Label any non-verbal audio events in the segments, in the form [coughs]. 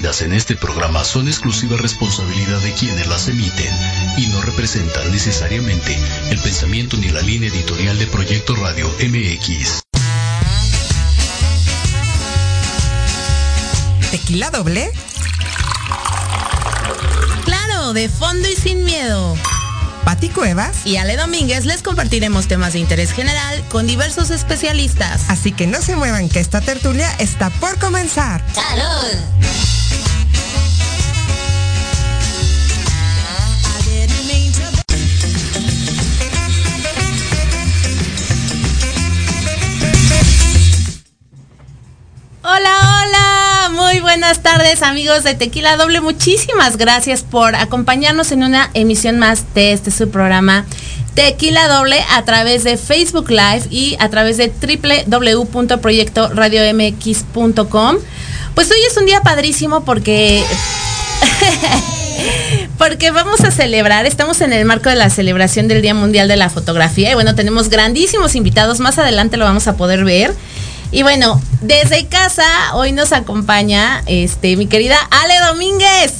vertidas en este programa son exclusiva responsabilidad de quienes las emiten y no representan necesariamente el pensamiento ni la línea editorial de Proyecto Radio MX. ¿Tequila doble? Claro, de fondo y sin miedo. Pati Cuevas y Ale Domínguez les compartiremos temas de interés general con diversos especialistas. Así que no se muevan que esta tertulia está por comenzar. ¡Salud! Buenas tardes amigos de Tequila Doble. Muchísimas gracias por acompañarnos en una emisión más de este su programa Tequila Doble a través de Facebook Live y a través de www.proyectoradiomx.com. Pues hoy es un día padrísimo porque [laughs] porque vamos a celebrar, estamos en el marco de la celebración del Día Mundial de la Fotografía y bueno, tenemos grandísimos invitados, más adelante lo vamos a poder ver. Y bueno, desde casa hoy nos acompaña este mi querida Ale Domínguez.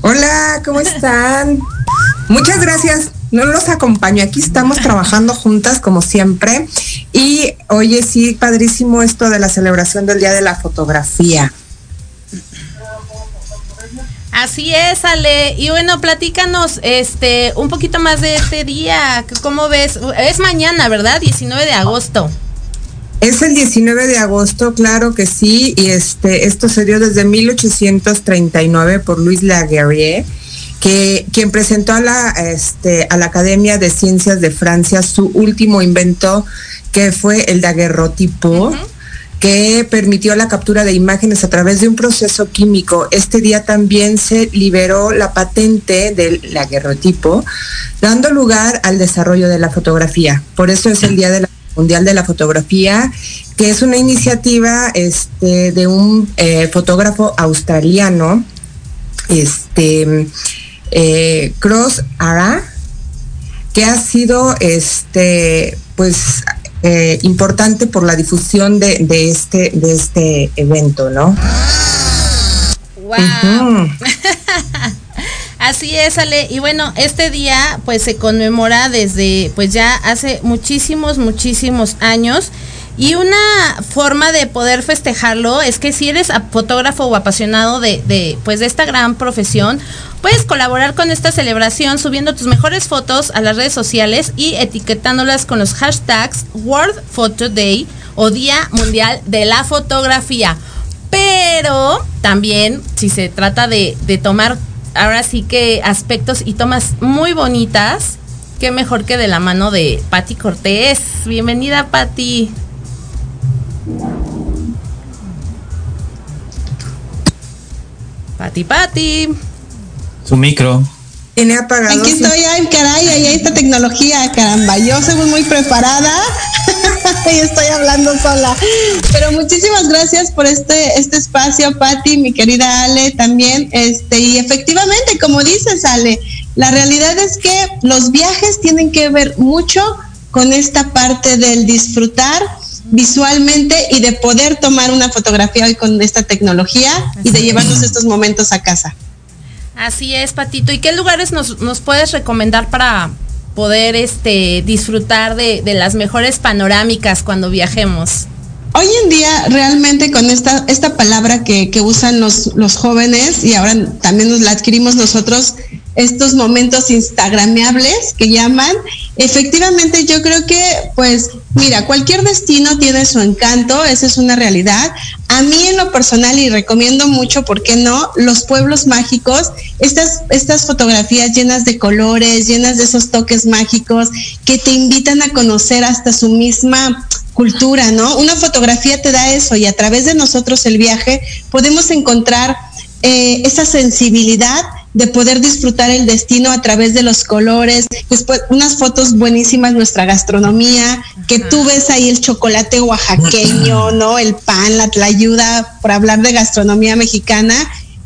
Hola, ¿cómo están? Muchas gracias. No los acompaño, aquí estamos trabajando juntas como siempre. Y oye, sí, padrísimo esto de la celebración del Día de la Fotografía. Así es, Ale. Y bueno, platícanos este un poquito más de este día. ¿Cómo ves? Es mañana, ¿verdad? 19 de agosto. Es el 19 de agosto, claro que sí, y este, esto se dio desde 1839 por Luis Laguerre, que quien presentó a la, este, a la Academia de Ciencias de Francia su último invento, que fue el daguerrotipo. que permitió la captura de imágenes a través de un proceso químico. Este día también se liberó la patente del daguerrotipo, dando lugar al desarrollo de la fotografía. Por eso es el Día de la Mundial de la Fotografía, que es una iniciativa este, de un eh, fotógrafo australiano, este, eh, Cross Ara, que ha sido este, pues, eh, importante por la difusión de, de, este, de este evento, ¿no? Wow. [laughs] Así es, Ale. Y bueno, este día pues se conmemora desde pues ya hace muchísimos, muchísimos años. Y una forma de poder festejarlo es que si eres fotógrafo o apasionado de, pues de esta gran profesión, puedes colaborar con esta celebración subiendo tus mejores fotos a las redes sociales y etiquetándolas con los hashtags World Photo Day o Día Mundial de la Fotografía. Pero también si se trata de tomar ahora sí que aspectos y tomas muy bonitas. Qué mejor que de la mano de Patti Cortés. Bienvenida, Patti. Pati, Pati. Su micro. Tiene apagado. Aquí estoy, ay, caray, ahí hay esta tecnología, caramba. Yo soy muy preparada [laughs] y estoy hablando sola. Pero muchísimas gracias por este, este espacio, Patti, mi querida Ale, también. Este, y efectivamente, como dices, Ale, la realidad es que los viajes tienen que ver mucho con esta parte del disfrutar visualmente y de poder tomar una fotografía hoy con esta tecnología y de llevarnos estos momentos a casa. Así es, Patito. ¿Y qué lugares nos, puedes recomendar para poder este, disfrutar de, de, las mejores panorámicas cuando viajemos? Hoy en día, realmente con esta, esta palabra que, que usan los, los jóvenes y ahora también nos la adquirimos nosotros, estos momentos instagrameables que llaman, efectivamente yo creo que, pues, mira, cualquier destino tiene su encanto, esa es una realidad. A mí en lo personal, y recomiendo mucho, ¿por qué no? Los pueblos mágicos, estas, estas fotografías llenas de colores, llenas de esos toques mágicos que te invitan a conocer hasta su misma cultura, ¿no? Una fotografía te da eso y a través de nosotros el viaje podemos encontrar eh, esa sensibilidad de poder disfrutar el destino a través de los colores, después unas fotos buenísimas, nuestra gastronomía, que tú ves ahí el chocolate oaxaqueño, [clears throat] ¿no? El pan, la tlayuda, por hablar de gastronomía mexicana,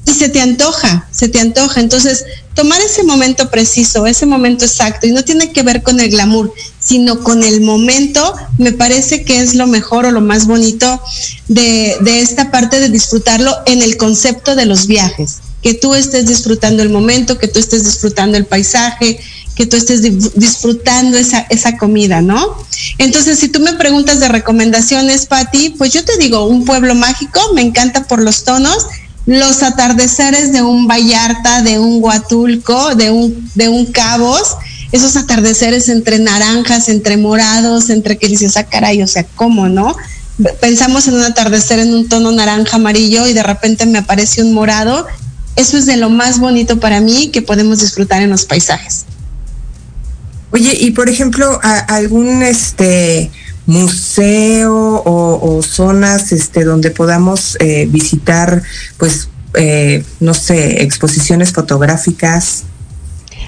y se te antoja, se te antoja. Entonces, tomar ese momento preciso, ese momento exacto, y no tiene que ver con el glamour, sino con el momento, me parece que es lo mejor o lo más bonito de, de esta parte de disfrutarlo en el concepto de los viajes. Que tú estés disfrutando el momento, que tú estés disfrutando el paisaje, que tú estés disfrutando esa, esa comida, ¿no? Entonces, si tú me preguntas de recomendaciones, Patti, pues yo te digo, un pueblo mágico, me encanta por los tonos, los atardeceres de un Vallarta, de un Huatulco, de un, de un Cabos, esos atardeceres entre naranjas, entre morados, entre que dices, ah, caray, o sea, ¿cómo, no? Pensamos en un atardecer en un tono naranja amarillo y de repente me aparece un morado. Eso es de lo más bonito para mí que podemos disfrutar en los paisajes. Oye, y por ejemplo, algún este museo o, zonas este donde podamos eh, visitar, pues, eh, no sé, exposiciones fotográficas.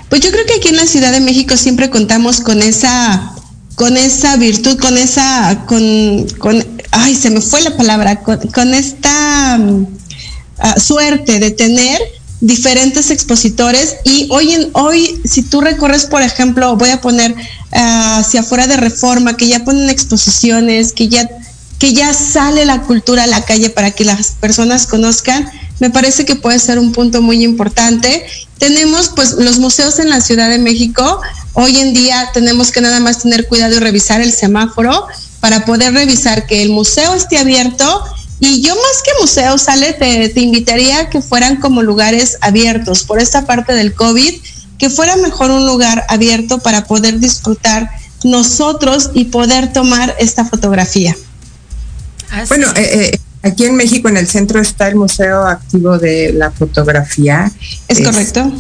Pues yo creo que aquí en la Ciudad de México siempre contamos con esa con esa virtud, con esa, con, con ay, se me fue la palabra, con, esta ah, suerte de tener diferentes expositores y hoy en hoy si tú recorres por ejemplo voy a poner ah, hacia afuera de Reforma que ya ponen exposiciones que ya que ya sale la cultura a la calle para que las personas conozcan me parece que puede ser un punto muy importante. Tenemos pues los museos en la Ciudad de México. Hoy en día tenemos que nada más tener cuidado y revisar el semáforo para poder revisar que el museo esté abierto y yo más que museo, Sale, te, te invitaría a que fueran como lugares abiertos por esta parte del COVID, que fuera mejor un lugar abierto para poder disfrutar nosotros y poder tomar esta fotografía. Bueno, eh, eh, aquí en México, en el centro, está el Museo Activo de la Fotografía. Es, correcto.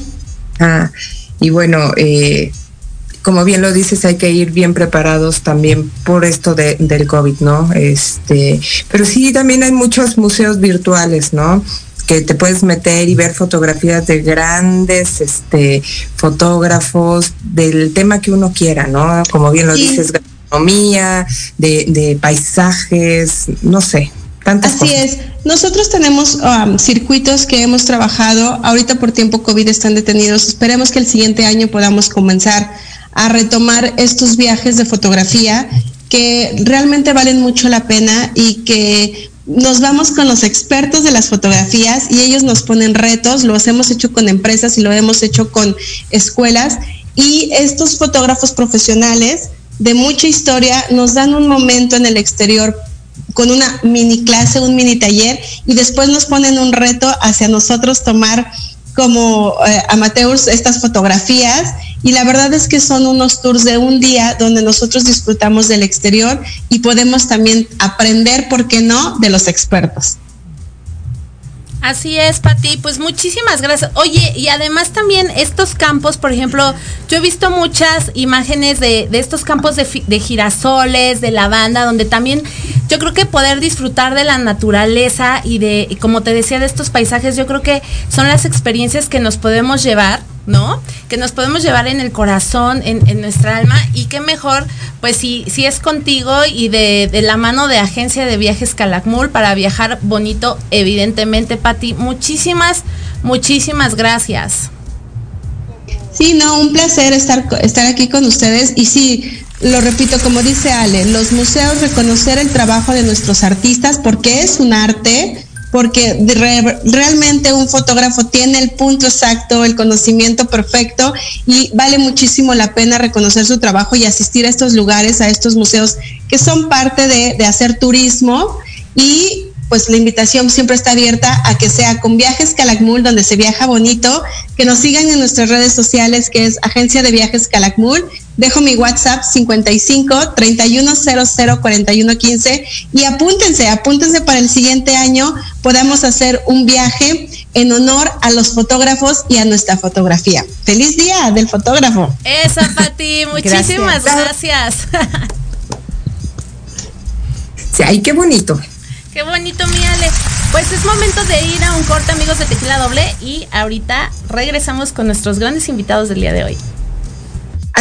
Ah, y bueno, eh, como bien lo dices, hay que ir bien preparados también por esto de, del COVID, ¿no? Este, pero sí, también hay muchos museos virtuales, ¿no? que te puedes meter y ver fotografías de grandes este fotógrafos del tema que uno quiera, ¿no? Como bien lo dices, gastronomía, de, de paisajes, no sé, Así es. Nosotros tenemos um, circuitos que hemos trabajado. Ahorita por tiempo COVID están detenidos. Esperemos que el siguiente año podamos comenzar a retomar estos viajes de fotografía que realmente valen mucho la pena y que nos vamos con los expertos de las fotografías y ellos nos ponen retos, lo hemos hecho con empresas y lo hemos hecho con escuelas. Y estos fotógrafos profesionales de mucha historia nos dan un momento en el exterior con una mini clase, un mini taller y después nos ponen un reto hacia nosotros tomar como eh, amateurs estas fotografías y la verdad es que son unos tours de un día donde nosotros disfrutamos del exterior y podemos también aprender, ¿por qué no?, de los expertos. Así es, Pati. Pues muchísimas gracias. Oye, y además también estos campos, por ejemplo, yo he visto muchas imágenes de, estos campos de, de, girasoles, de lavanda, donde también yo creo que poder disfrutar de la naturaleza y de, como te decía, de estos paisajes, yo creo que son las experiencias que nos podemos llevar ¿no? Que nos podemos llevar en el corazón, en, nuestra alma, y qué mejor, pues si, si es contigo y de, la mano de Agencia de Viajes Calakmul para viajar bonito, evidentemente, Pati. Muchísimas, muchísimas gracias. Sí, no, un placer estar, estar aquí con ustedes y sí, lo repito, como dice Ale, los museos reconocer el trabajo de nuestros artistas porque es un arte, porque realmente un fotógrafo tiene el punto exacto, el conocimiento perfecto y vale muchísimo la pena reconocer su trabajo y asistir a estos lugares, a estos museos que son parte de, de hacer turismo y pues la invitación siempre está abierta a que sea con Viajes Calakmul, donde se viaja bonito, que nos sigan en nuestras redes sociales, que es Agencia de Viajes Calakmul. Dejo mi WhatsApp 55 3100 4115 y apúntense, apúntense para el siguiente año podamos hacer un viaje en honor a los fotógrafos y a nuestra fotografía. Feliz día del fotógrafo. Esa, [laughs] Pati, muchísimas gracias. Sí, ay, qué bonito. Qué bonito, mi Ale. Pues es momento de ir a un corte, amigos de Tequila Doble, y ahorita regresamos con nuestros grandes invitados del día de hoy.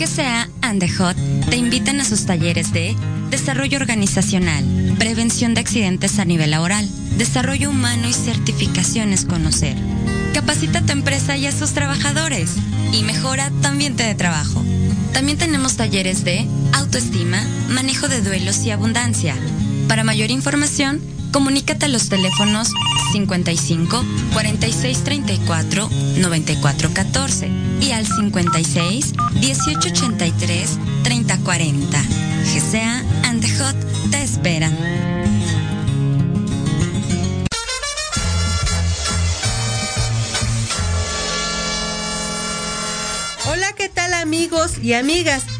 GCA and the Hot te invitan a sus talleres de desarrollo organizacional, prevención de accidentes a nivel laboral, desarrollo humano y certificaciones conocer. Capacita a tu empresa y a sus trabajadores y mejora tu ambiente de trabajo. También tenemos talleres de autoestima, manejo de duelos y abundancia. Para mayor información, comunícate a los teléfonos 55 46 34 94 14 y al 56 18 83 30 40. GCA and Hot te esperan. Hola, ¿qué tal amigos y amigas?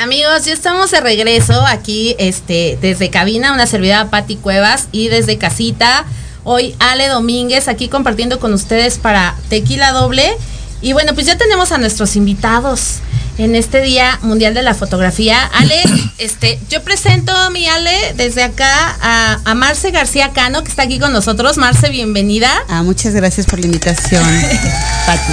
Amigos, ya estamos de regreso aquí este, desde cabina, una servidora Patti Cuevas y desde casita. Hoy Ale Domínguez aquí compartiendo con ustedes para Tequila Doble. Y bueno, pues ya tenemos a nuestros invitados en este Día Mundial de la Fotografía. Ale, [coughs] este, yo presento a mi Ale desde acá a, a Marce García Cano, que está aquí con nosotros. Marce, bienvenida. Ah, muchas gracias por la invitación, [laughs] Pati.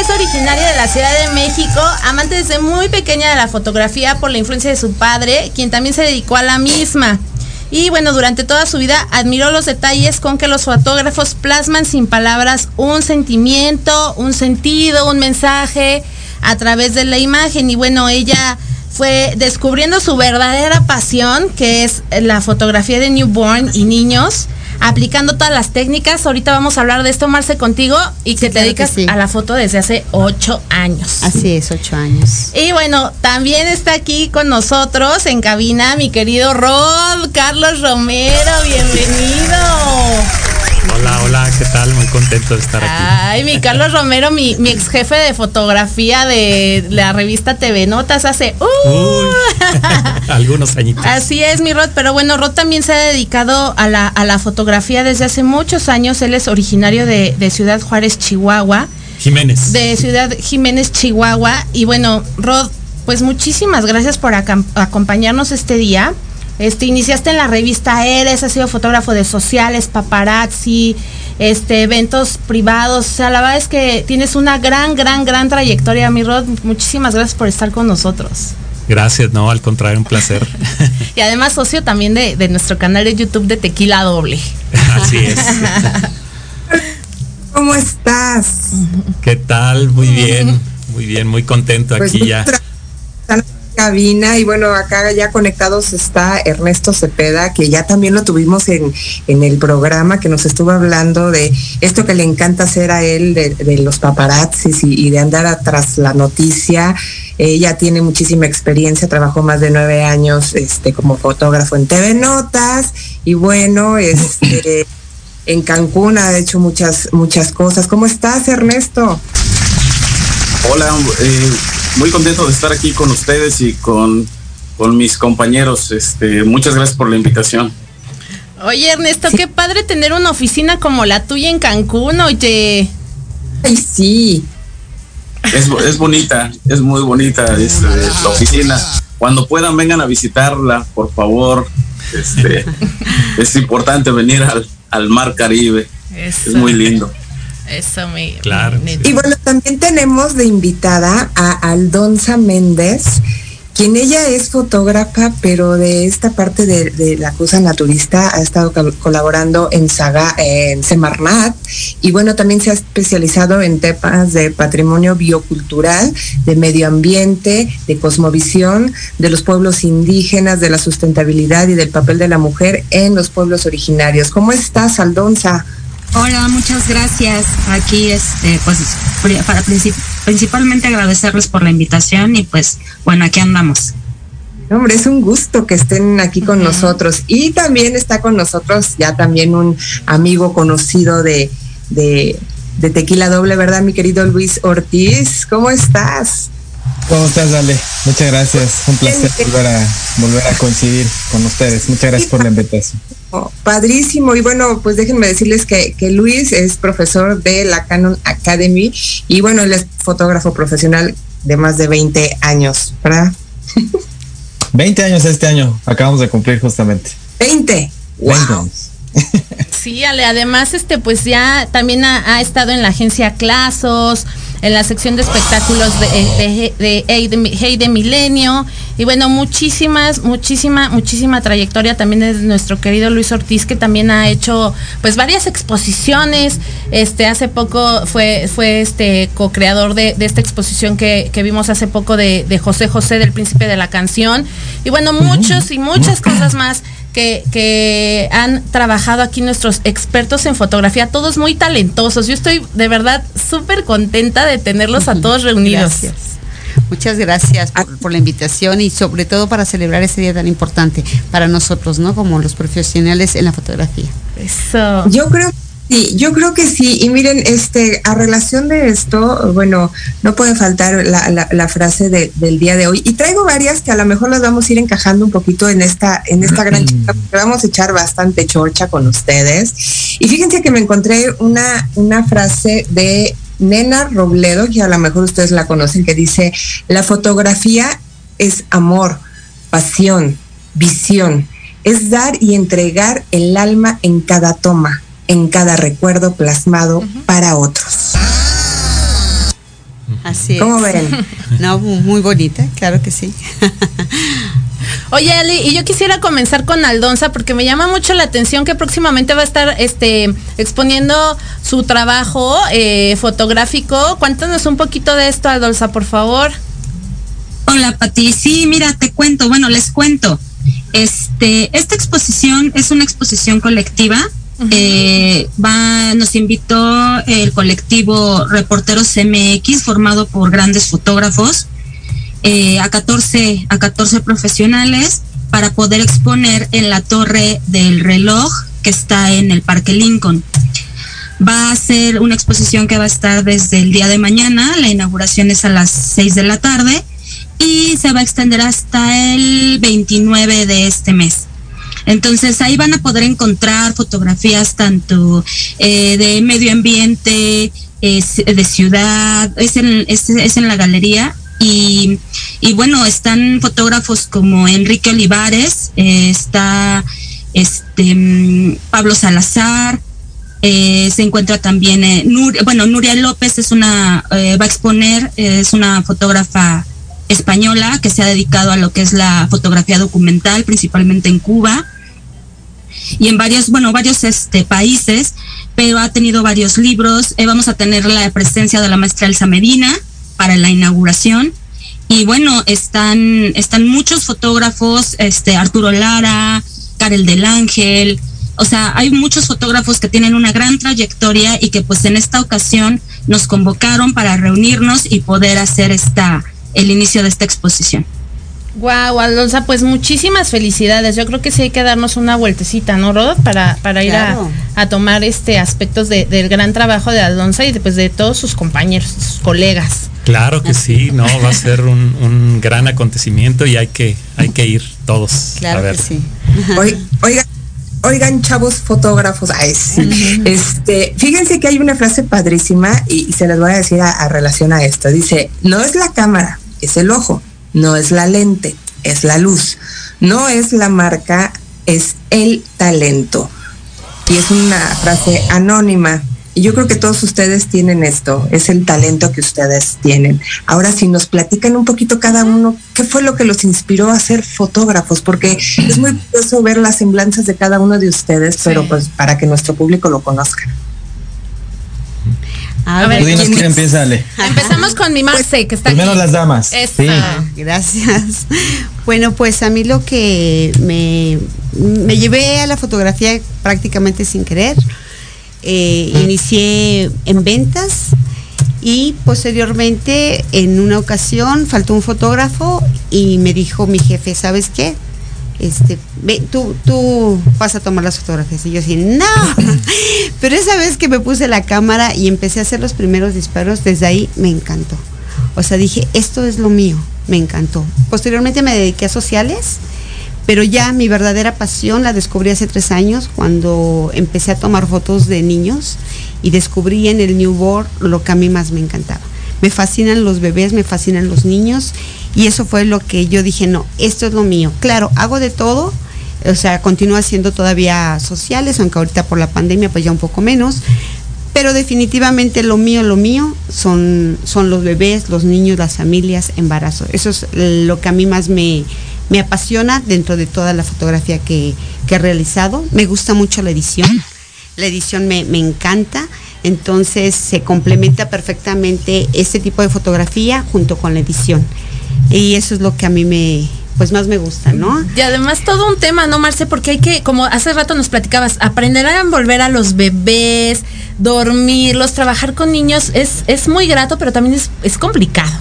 Es originaria de la Ciudad de México, amante desde muy pequeña de la fotografía por la influencia de su padre, quien también se dedicó a la misma. Y bueno, durante toda su vida admiró los detalles con que los fotógrafos plasman sin palabras un sentimiento, un sentido, un mensaje a través de la imagen. Y bueno, ella fue descubriendo su verdadera pasión, que es la fotografía de newborn y niños, aplicando todas las técnicas. Ahorita vamos a hablar de esto, Marce, contigo, y que te claro que dedicas sí. a la foto desde hace ocho años. Así es, ocho años. Y bueno, también está aquí con nosotros en cabina mi querido Rod, Carlos Romero, bienvenido. Hola, hola, ¿qué tal? Muy contento de estar aquí. Ay, mi Carlos Romero, mi, mi ex jefe de fotografía de la revista TV Notas hace... ¡uh! [laughs] Algunos añitos. Así es, mi Rod, pero bueno, Rod también se ha dedicado a la, a la fotografía desde hace muchos años. Él es originario de, de Ciudad Juárez, Chihuahua. Jiménez. De Ciudad Jiménez, Chihuahua. Y bueno, Rod, pues muchísimas gracias por acompañarnos este día. Este, iniciaste en la revista Eres, has sido fotógrafo de sociales, paparazzi, este, eventos privados. O sea, la verdad es que tienes una gran, gran, gran trayectoria, mi Rod. Muchísimas gracias por estar con nosotros. Gracias, no, al contrario, un placer. [laughs] Y además socio también de, de nuestro canal de YouTube de Tequila Doble. [laughs] Así es. ¿Cómo estás? ¿Qué tal? Muy bien, muy bien, muy contento Pues aquí ya. Cabina y bueno, acá ya conectados está Ernesto Cepeda, que ya también lo tuvimos en, en el programa, que nos estuvo hablando de esto que le encanta hacer a él, de, de los paparazzis y, y de andar atrás la noticia. Ella tiene muchísima experiencia, trabajó más de nueve años este, como fotógrafo en TV Notas y bueno, este, [coughs] en Cancún ha hecho muchas, muchas cosas. ¿Cómo estás, Ernesto? Hola, eh, muy contento de estar aquí con ustedes y con, con mis compañeros. Este, muchas gracias por la invitación. Oye, Ernesto, qué padre tener una oficina como la tuya en Cancún, oye. Ay, sí. Es, es bonita, es muy bonita este, la oficina. Cuando puedan, vengan a visitarla, por favor. Este, [laughs] es importante venir al, al mar Caribe. Eso. Es muy lindo. Eso me. Claro. me- Y bueno, también tenemos de invitada a Aldonza Méndez, quien ella es fotógrafa, pero de esta parte de, de la cosa naturista ha estado col- colaborando en Saga, en Semarnat, y bueno, también se ha especializado en temas de patrimonio biocultural, de medio ambiente, de cosmovisión, de los pueblos indígenas, de la sustentabilidad y del papel de la mujer en los pueblos originarios. ¿Cómo estás, Aldonza? Hola, muchas gracias. Aquí, este, pues, para princip- principalmente agradecerles por la invitación y pues, bueno, aquí andamos. Hombre, es un gusto que estén aquí con nosotros. Y también está con nosotros ya también un amigo conocido de, de, de Tequila Doble, ¿verdad, mi querido Luis Ortiz? ¿Cómo estás? ¿Cómo estás, Ale? Muchas gracias. Un placer volver a, volver a coincidir con ustedes. Muchas gracias por la invitación. Oh, padrísimo. Y bueno, pues déjenme decirles que, que Luis es profesor de la Canon Academy y bueno, él es fotógrafo profesional de más de 20 años, ¿verdad? [laughs] 20 años este año. Acabamos de cumplir justamente. 20. 20 años. Sí, Ale, además, este, pues ya también ha, ha estado en la agencia Clasos, en la sección de espectáculos de, de, de, Hey de, Hey de Milenio, y bueno, muchísimas, muchísima, muchísima trayectoria también de nuestro querido Luis Ortiz, que también ha hecho, pues, varias exposiciones, este, hace poco fue, fue este co-creador de, de esta exposición que, que vimos hace poco de, de José José del Príncipe de la Canción, y bueno, muchos y muchas cosas más que, que han trabajado aquí nuestros expertos en fotografía, todos muy talentosos. Yo estoy de verdad súper contenta de tenerlos a todos [laughs] reunidos. Gracias. Muchas gracias por, por la invitación y sobre todo para celebrar ese día tan importante para nosotros, ¿no? Como los profesionales en la fotografía. Eso. Yo creo Sí, yo creo que sí. Y miren, este, a relación de esto, bueno, no puede faltar la, la, la frase de, del día de hoy. Y traigo varias que a lo mejor las vamos a ir encajando un poquito en esta, en esta gran chica, porque vamos a echar bastante chorcha con ustedes. Y fíjense que me encontré una, una frase de Nena Robledo, que a lo mejor ustedes la conocen, que dice, la fotografía es amor, pasión, visión, es dar y entregar el alma en cada toma en cada recuerdo plasmado uh -huh. para otros. Así ¿Cómo es. ven? [laughs] No, muy bonita, claro que sí. [laughs] Oye, Ali, y yo quisiera comenzar con Aldonza porque me llama mucho la atención que próximamente va a estar este, exponiendo su trabajo eh, fotográfico. Cuéntanos un poquito de esto, Aldonza, por favor. Hola, Pati. Sí, mira, te cuento, bueno, les cuento. Este, esta exposición es una exposición colectiva Eh, va, nos invitó el colectivo Reporteros MX, formado por grandes fotógrafos, eh, a, 14, a 14 profesionales, para poder exponer en la torre del reloj que está en el Parque Lincoln. Va a ser una exposición que va a estar desde el día de mañana, la inauguración es a las 6 de la tarde y se va a extender hasta el 29 de este mes. Entonces ahí van a poder encontrar fotografías tanto eh, de medio ambiente, de ciudad, es en, la galería. Y, bueno, están fotógrafos como Enrique Olivares, eh, está este Pablo Salazar, eh, se encuentra también eh, bueno Nuria López es una va a exponer es una fotógrafa española que se ha dedicado a lo que es la fotografía documental principalmente en Cuba y en varios bueno varios este países pero ha tenido varios libros. Vamos a tener la presencia de la maestra Elsa Medina para la inauguración. Y bueno, están, están muchos fotógrafos, este, Arturo Lara, Karel del Ángel, o sea, hay muchos fotógrafos que tienen una gran trayectoria y que pues en esta ocasión nos convocaron para reunirnos y poder hacer esta, el inicio de esta exposición. Wow, Alonso, pues muchísimas felicidades. Yo creo que sí hay que darnos una vueltecita, ¿no, Rod? Para, para ir a, Claro. a tomar este aspectos de- del gran trabajo de Alonso y de, pues, de todos sus compañeros, sus colegas. Claro que sí, no, va a ser un, un gran acontecimiento y hay que, hay que ir todos. a ver. Oi- Oigan, oigan, chavos fotógrafos, ay, sí. este, fíjense que hay una frase padrísima y, y se las voy a decir a, a relación a esto. Dice, no es la cámara, es el ojo, no es la lente, es la luz, no es la marca, es el talento. Y es una frase anónima. Y yo creo que todos ustedes tienen esto, es el talento que ustedes tienen. Ahora, si nos platican un poquito cada uno, ¿qué fue lo que los inspiró a ser fotógrafos? Porque es muy curioso ver las semblanzas de cada uno de ustedes, pero pues para que nuestro público lo conozca. A ver, Tú dinos ¿quién empieza, Ale. Empezamos con mi Marce, que está Primero aquí. las damas. Sí. Gracias. Bueno, pues a mí lo que me, me llevé a la fotografía prácticamente sin querer. Eh, inicié en ventas y posteriormente en una ocasión faltó un fotógrafo y me dijo mi jefe, ¿sabes qué? Este, tú, tú vas a tomar las fotografías. Y yo así, no. [laughs] Pero esa vez que me puse la cámara y empecé a hacer los primeros disparos, desde ahí me encantó. O sea, dije, esto es lo mío, me encantó. Posteriormente me dediqué a sociales, pero ya mi verdadera pasión la descubrí hace tres años cuando empecé a tomar fotos de niños y descubrí en el newborn lo que a mí más me encantaba. Me fascinan los bebés, me fascinan los niños y eso fue lo que yo dije, no, esto es lo mío. Claro, hago de todo, o sea, continúo haciendo todavía sociales, aunque ahorita por la pandemia pues ya un poco menos, pero definitivamente lo mío, lo mío son, son los bebés, los niños, las familias, embarazos. Eso es lo que a mí más me, me apasiona dentro de toda la fotografía que, he realizado. Me gusta mucho la edición. La edición me, encanta. Entonces se complementa perfectamente este tipo de fotografía junto con la edición. Y eso es lo que a mí me, pues más me gusta, ¿no? Y además todo un tema, ¿no, Marce? Porque hay que, como hace rato nos platicabas, aprender a envolver a los bebés, dormirlos, trabajar con niños, es, es muy grato, pero también es complicado.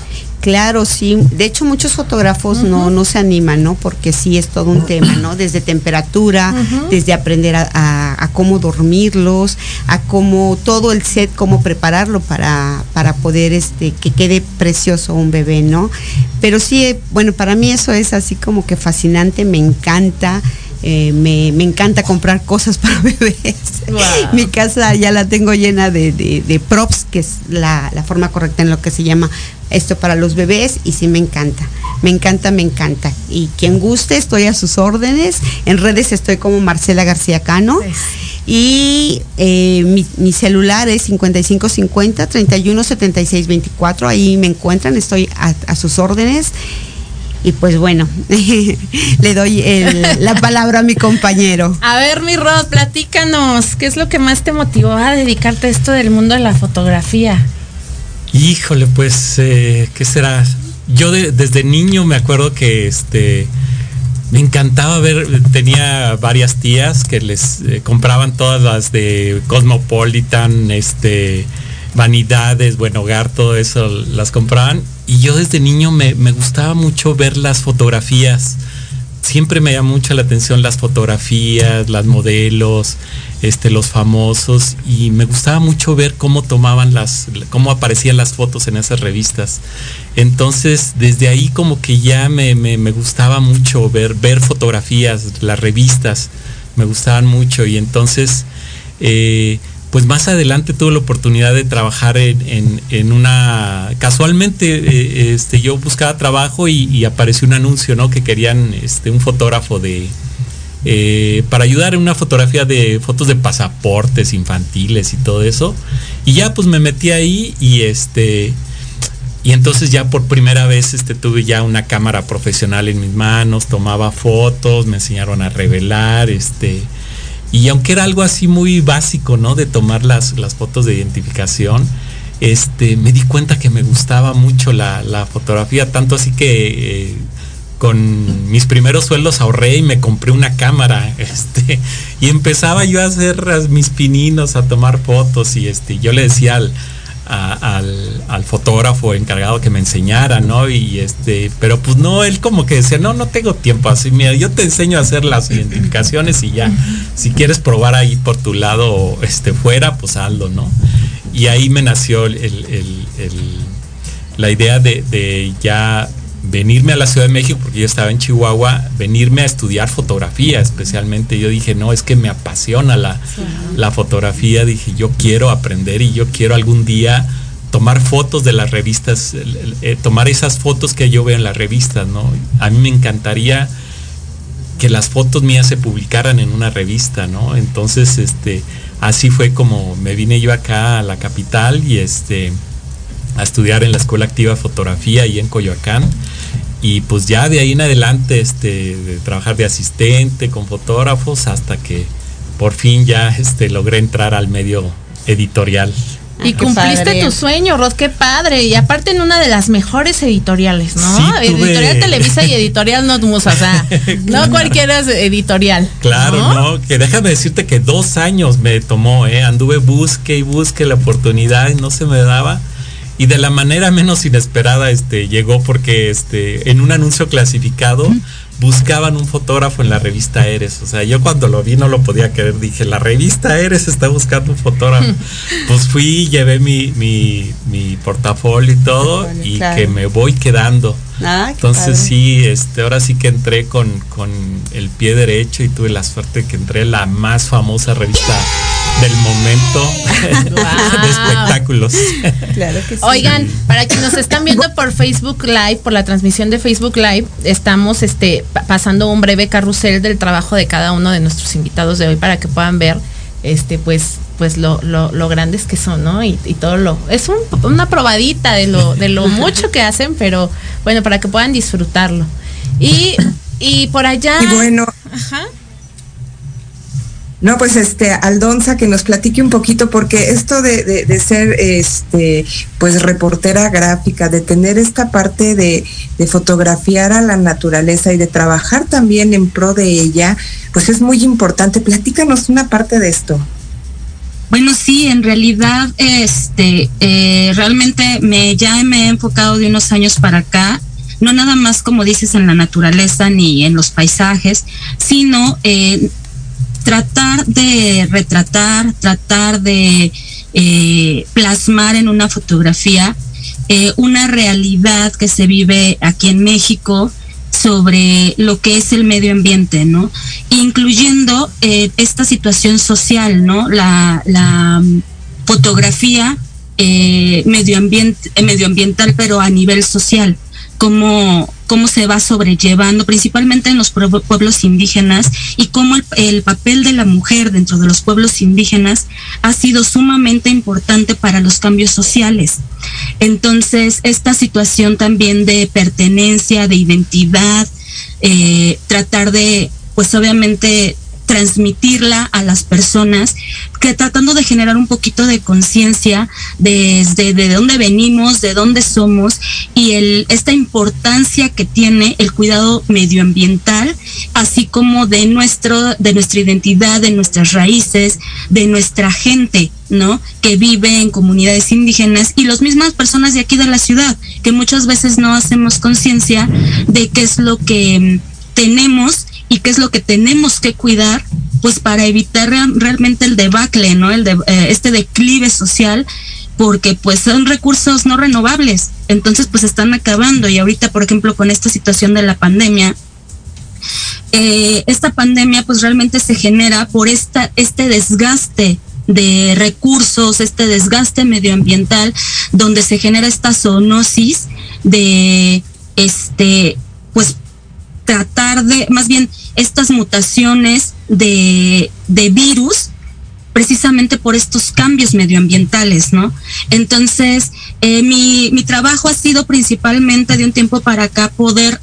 Claro, sí. De hecho, muchos fotógrafos no, no se animan, ¿no? Porque sí es todo un tema, ¿no? Desde temperatura, desde aprender a, a- a cómo dormirlos, a cómo todo el set, cómo prepararlo para, para poder este, que quede precioso un bebé, ¿no? Pero sí, eh, bueno, para mí eso es así como que fascinante, me encanta. Eh, me, me encanta comprar cosas [laughs] para bebés. Mi casa ya la tengo llena de, de- de props, que es la, la forma correcta en lo que se llama esto para los bebés, y sí me encanta. Me encanta, me encanta. Y quien guste, estoy a sus órdenes. En redes estoy como Marcela García Cano. Y eh, mi, mi celular es 5550 31 76 24. Ahí me encuentran, estoy a, a sus órdenes. Y pues bueno, [laughs] le doy el- la palabra a mi compañero. A ver, mi Rod, platícanos, ¿qué es lo que más te motivó a dedicarte a esto del mundo de la fotografía? Híjole, pues, eh, ¿qué será? Yo de- desde niño me acuerdo que este me encantaba ver, tenía varias tías que les eh, compraban todas las de Cosmopolitan, este, Vanidades, Buen Hogar, todo eso las compraban. Y yo desde niño me, me gustaba mucho ver las fotografías. Siempre me llama mucho la atención las fotografías, las modelos, este, los famosos. Y me gustaba mucho ver cómo tomaban las, cómo aparecían las fotos en esas revistas. Entonces, desde ahí como que ya me, me- me gustaba mucho ver, ver fotografías, las revistas, me gustaban mucho. Y entonces, eh, pues más adelante tuve la oportunidad de trabajar en, en- en una, casualmente eh, este, yo buscaba trabajo y, apareció un anuncio, ¿no? Que querían este, un fotógrafo de, eh, para ayudar en una fotografía de fotos de pasaportes infantiles y todo eso. Y ya pues me metí ahí y este, y entonces ya por primera vez este, tuve ya una cámara profesional en mis manos, tomaba fotos, me enseñaron a revelar, este, y aunque era algo así muy básico, ¿no? De tomar las, las fotos de identificación, este, me di cuenta que me gustaba mucho la, la fotografía, tanto así que eh, con mis primeros sueldos ahorré y me compré una cámara, [laughs] este, y empezaba yo a hacer mis pininos, a tomar fotos, y este, yo le decía al, al, al fotógrafo encargado que me enseñara, ¿no? Y este, pero pues no, él como que decía, no, no tengo tiempo, así, mira, yo te enseño a hacer las identificaciones y ya, si quieres probar ahí por tu lado, este, fuera, pues hazlo, ¿no? Y ahí me nació el- el- el- la idea de, de ya venirme a la Ciudad de México, porque yo estaba en Chihuahua, venirme a estudiar fotografía especialmente. Yo dije, no, es que me apasiona la, la fotografía, dije, yo quiero aprender y yo quiero algún día tomar fotos de las revistas, eh, tomar esas fotos que yo veo en las revistas, ¿no? A mí me encantaría que las fotos mías se publicaran en una revista, ¿no? Entonces, este, así fue como me vine yo acá a la capital y este, a estudiar en la Escuela Activa de Fotografía y en Coyoacán. Y pues ya de ahí en adelante, este, de trabajar de asistente con fotógrafos hasta que por fin ya este, logré entrar al medio editorial. Y cumpliste tu sueño, Rod, qué padre. Y aparte en una de las mejores editoriales, ¿no? Sí, tuve- Editorial Televisa y Editorial Notmus, o sea, [laughs] no cualquiera es editorial. Claro, ¿no? Que déjame decirte que dos años me tomó, ¿eh? Anduve busque y busque la oportunidad y no se me daba. Y de la manera menos inesperada este, llegó porque este, en un anuncio clasificado buscaban un fotógrafo en la revista Eres. O sea, yo cuando lo vi no lo podía creer. Dije, la revista Eres está buscando un fotógrafo. [laughs] pues fui, llevé mi, mi, mi portafolio y todo y claro. que me voy quedando. Ah, Entonces sí, este, ahora sí que entré con, con el pie derecho y tuve la suerte que entré en la más famosa revista del momento de espectáculos. Claro que sí. Oigan, para quienes nos están viendo por Facebook Live, por la transmisión de Facebook Live, estamos este pa- pasando un breve carrusel del trabajo de cada uno de nuestros invitados de hoy para que puedan ver este pues pues lo, lo, lo grandes que son, ¿no? Y, y todo lo es un- una probadita de lo de lo mucho que hacen, pero bueno, para que puedan disfrutarlo. Y y por allá Y bueno, Ajá. No, pues este, Aldonza, que nos platique un poquito, porque esto de, de- ser este, pues reportera gráfica, de tener esta parte de, de fotografiar a la naturaleza y de trabajar también en pro de ella, pues es muy importante. Platícanos una parte de esto. Bueno, sí, en realidad, este, eh, realmente me ya me he enfocado de unos años para acá, no nada más como dices en la naturaleza ni en los paisajes, sino eh, tratar de retratar, tratar de eh, plasmar en una fotografía eh, una realidad que se vive aquí en México sobre lo que es el medio ambiente, ¿no? Incluyendo eh, esta situación social, ¿no? La, mm, fotografía medioambiental, pero a nivel social, cómo, cómo se va sobrellevando, principalmente en los pueblo- pueblos indígenas, y cómo el, el papel de la mujer dentro de los pueblos indígenas ha sido sumamente importante para los cambios sociales. Entonces, esta situación también de pertenencia, de identidad, eh, tratar de, pues obviamente, transmitirla a las personas, que tratando de generar un poquito de conciencia desde de dónde venimos, de dónde somos y el, esta importancia que tiene el cuidado medioambiental, así como de nuestro, de nuestra identidad, de nuestras raíces, de nuestra gente, ¿no? Que vive en comunidades indígenas y las mismas personas de aquí de la ciudad, que muchas veces no hacemos conciencia de qué es lo que mm, tenemos y qué es lo que tenemos que cuidar pues para evitar rea- realmente el debacle, ¿no? El de, eh, este declive social porque pues son recursos no renovables, entonces pues están acabando y ahorita por ejemplo con esta situación de la pandemia eh, esta pandemia pues realmente se genera por esta, este desgaste de recursos, este desgaste medioambiental, donde se genera esta zoonosis de este, pues tratar de, más bien estas mutaciones de, de virus precisamente por estos cambios medioambientales, ¿no? Entonces, eh, mi, mi trabajo ha sido principalmente de un tiempo para acá poder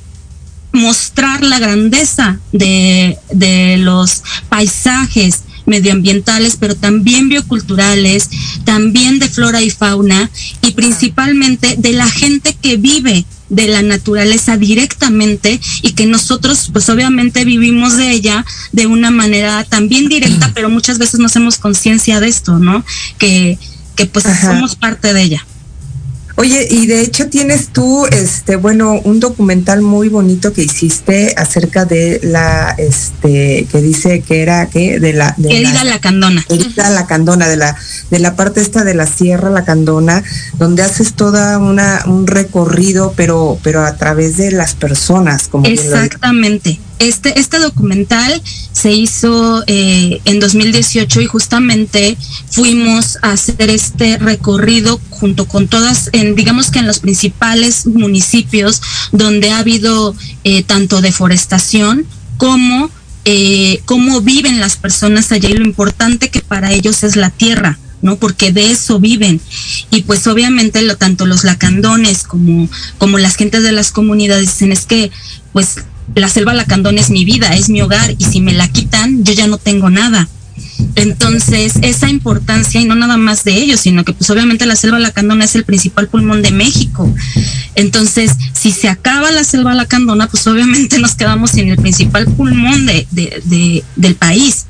mostrar la grandeza de, de los paisajes medioambientales, pero también bioculturales, también de flora y fauna y principalmente de la gente que vive de la naturaleza directamente y que nosotros pues obviamente vivimos de ella de una manera también directa, pero muchas veces no hacemos conciencia de esto, ¿no? Que, que pues somos parte de ella. Oye, y de hecho tienes tú, este, bueno, un documental muy bonito que hiciste acerca de la, este, que dice que era, que de la, de Herida Lacandona. Herida Lacandona, de la, de la parte esta de la Sierra Lacandona, donde haces toda una, un recorrido, pero, pero a través de las personas, como. Exactamente. Este, este documental se hizo eh, en 2018 y justamente fuimos a hacer este recorrido junto con todas, digamos que en los principales municipios donde ha habido eh, tanto deforestación como eh, cómo viven las personas allá y lo importante que para ellos es la tierra. ¿no? Porque de eso viven. Y pues obviamente lo, tanto los lacandones como, como las gentes de las comunidades dicen es que pues la selva lacandón es mi vida, es mi hogar y si me la quitan yo ya no tengo nada. Entonces, esa importancia, y no nada más de ellos, sino que pues obviamente la selva lacandona es el principal pulmón de México. Entonces, si se acaba la selva lacandona, pues obviamente [laughs] nos quedamos sin el principal pulmón de, de- de- del país.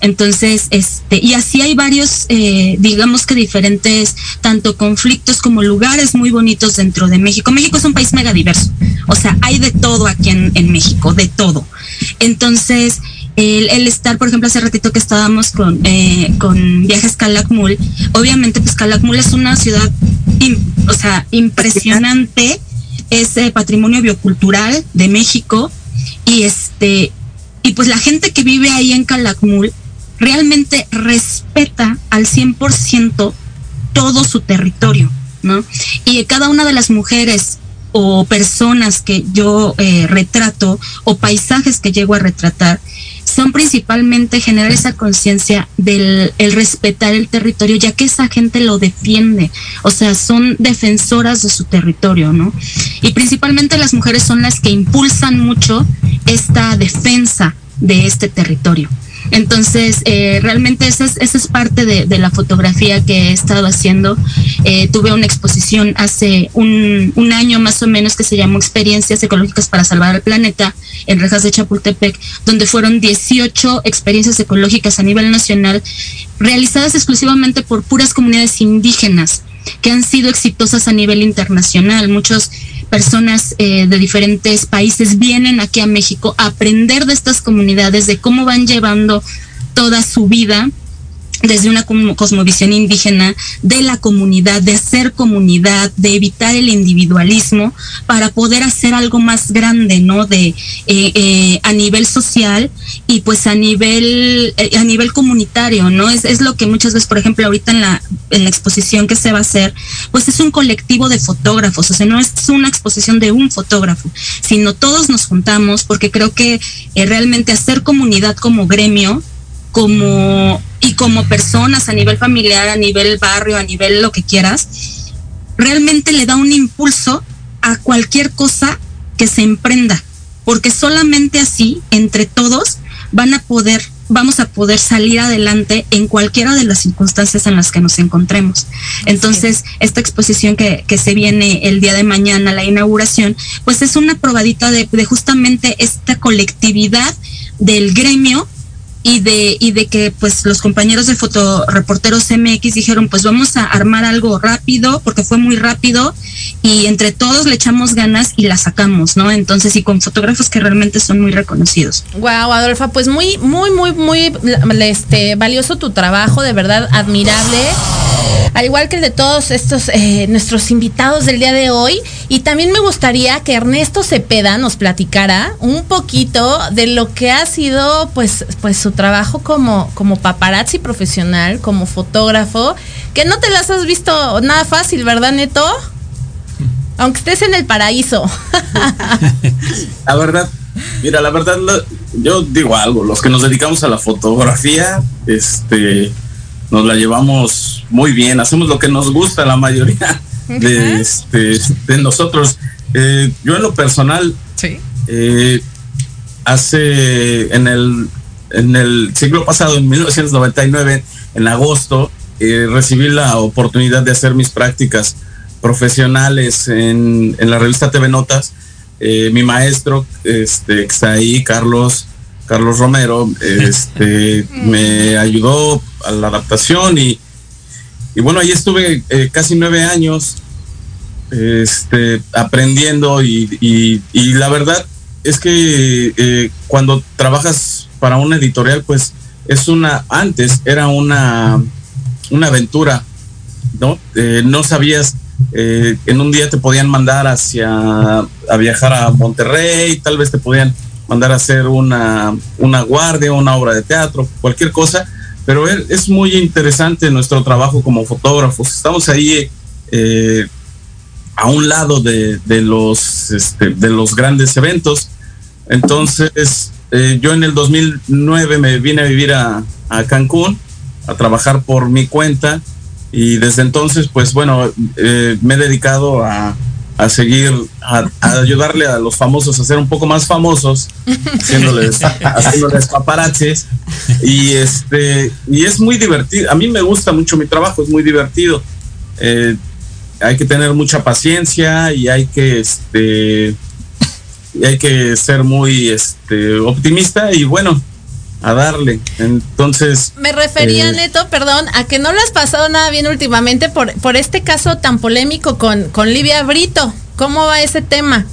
Entonces, este, y así hay varios, eh, digamos que diferentes, tanto conflictos como lugares muy bonitos dentro de México. México es un país mega diverso, o sea, hay de todo aquí en, México, de todo. Entonces, el, el estar, por ejemplo, hace ratito que estábamos con, eh, con Viajes Calakmul, obviamente, pues Calakmul es una ciudad, o sea, impresionante, es eh, patrimonio biocultural de México, y este, y pues la gente que vive ahí en Calakmul realmente respeta al 100% todo su territorio, ¿no? Y cada una de las mujeres o personas que yo eh, retrato o paisajes que llego a retratar son principalmente generar esa conciencia del el respetar el territorio, ya que esa gente lo defiende, o sea, son defensoras de su territorio, ¿no? Y principalmente las mujeres son las que impulsan mucho esta defensa de este territorio. Entonces, eh, realmente esa es, esa es parte de, la fotografía que he estado haciendo. Eh, tuve una exposición hace un, un año más o menos que se llamó Experiencias Ecológicas para Salvar al Planeta en Rejas de Chapultepec, donde fueron 18 experiencias ecológicas a nivel nacional realizadas exclusivamente por puras comunidades indígenas que han sido exitosas a nivel internacional. Muchas personas eh, de diferentes países vienen aquí a México a aprender de estas comunidades, de cómo van llevando toda su vida desde una cosmovisión indígena de la comunidad, de hacer comunidad, de evitar el individualismo para poder hacer algo más grande, ¿no? De eh, eh, a nivel social y pues a nivel eh, a nivel comunitario, ¿no? Es, es lo que muchas veces, por ejemplo, ahorita en la en la exposición que se va a hacer, pues es un colectivo de fotógrafos, o sea, no es una exposición de un fotógrafo, sino todos nos juntamos porque creo que eh, realmente hacer comunidad como gremio como y como personas a nivel familiar, a nivel barrio, a nivel lo que quieras, realmente le da un impulso a cualquier cosa que se emprenda, porque solamente así, entre todos, van a poder, vamos a poder salir adelante en cualquiera de las circunstancias en las que nos encontremos. Entonces, esta exposición que, que se viene el día de mañana, la inauguración, pues es una probadita de, de justamente esta colectividad del gremio y de y de que pues los compañeros de fotoreporteros MX dijeron pues vamos a armar algo rápido porque fue muy rápido y entre todos le echamos ganas y la sacamos, ¿no? Entonces y con fotógrafos que realmente son muy reconocidos. Wow, Adolfa, pues muy, muy, muy, muy este, valioso tu trabajo, de verdad admirable. Al igual que el de todos estos eh, nuestros invitados del día de hoy. Y también me gustaría que Ernesto Cepeda nos platicara un poquito de lo que ha sido pues, pues su trabajo como, como paparazzi profesional, como fotógrafo, que no te las has visto nada fácil, ¿verdad, Neto? Aunque estés en el paraíso. [laughs] La verdad, mira, la verdad, yo digo algo, los que nos dedicamos a la fotografía, este, nos la llevamos muy bien, hacemos lo que nos gusta la mayoría de, este, de nosotros. Eh, yo en lo personal, eh, hace, en el en el siglo pasado, en 1999, en agosto, eh, recibí la oportunidad de hacer mis prácticas profesionales en, en la revista TV Notas. Eh, mi maestro, este, que está ahí, Carlos, Carlos Romero, [laughs] este, me ayudó a la adaptación y, y bueno, ahí estuve eh, casi nueve años este, aprendiendo y, y- y la verdad es que cuando trabajas para una editorial, pues es una, antes era una, una aventura, ¿no? Eh, no sabías, eh, en un día te podían mandar hacia, a viajar a Monterrey, tal vez te podían mandar a hacer una, una guardia, una obra de teatro, cualquier cosa, pero es, muy interesante nuestro trabajo como fotógrafos. Estamos ahí eh, a un lado de, de los, este, de los grandes eventos. Entonces, eh, yo en el 2009 me vine a vivir a, a Cancún a trabajar por mi cuenta y desde entonces, pues bueno, eh, me he dedicado a, a seguir, a, a ayudarle a los famosos a ser un poco más famosos, [laughs] haciéndoles, haciéndoles paparazzis y este, y es muy divertido. A mí me gusta mucho mi trabajo, es muy divertido. Eh, hay que tener mucha paciencia y hay que este y hay que ser muy este optimista y bueno a darle entonces Me refería, eh, Neto, perdón, a que no le has pasado nada bien últimamente por, por este caso tan polémico con, con Livia Brito. ¿Cómo va ese tema?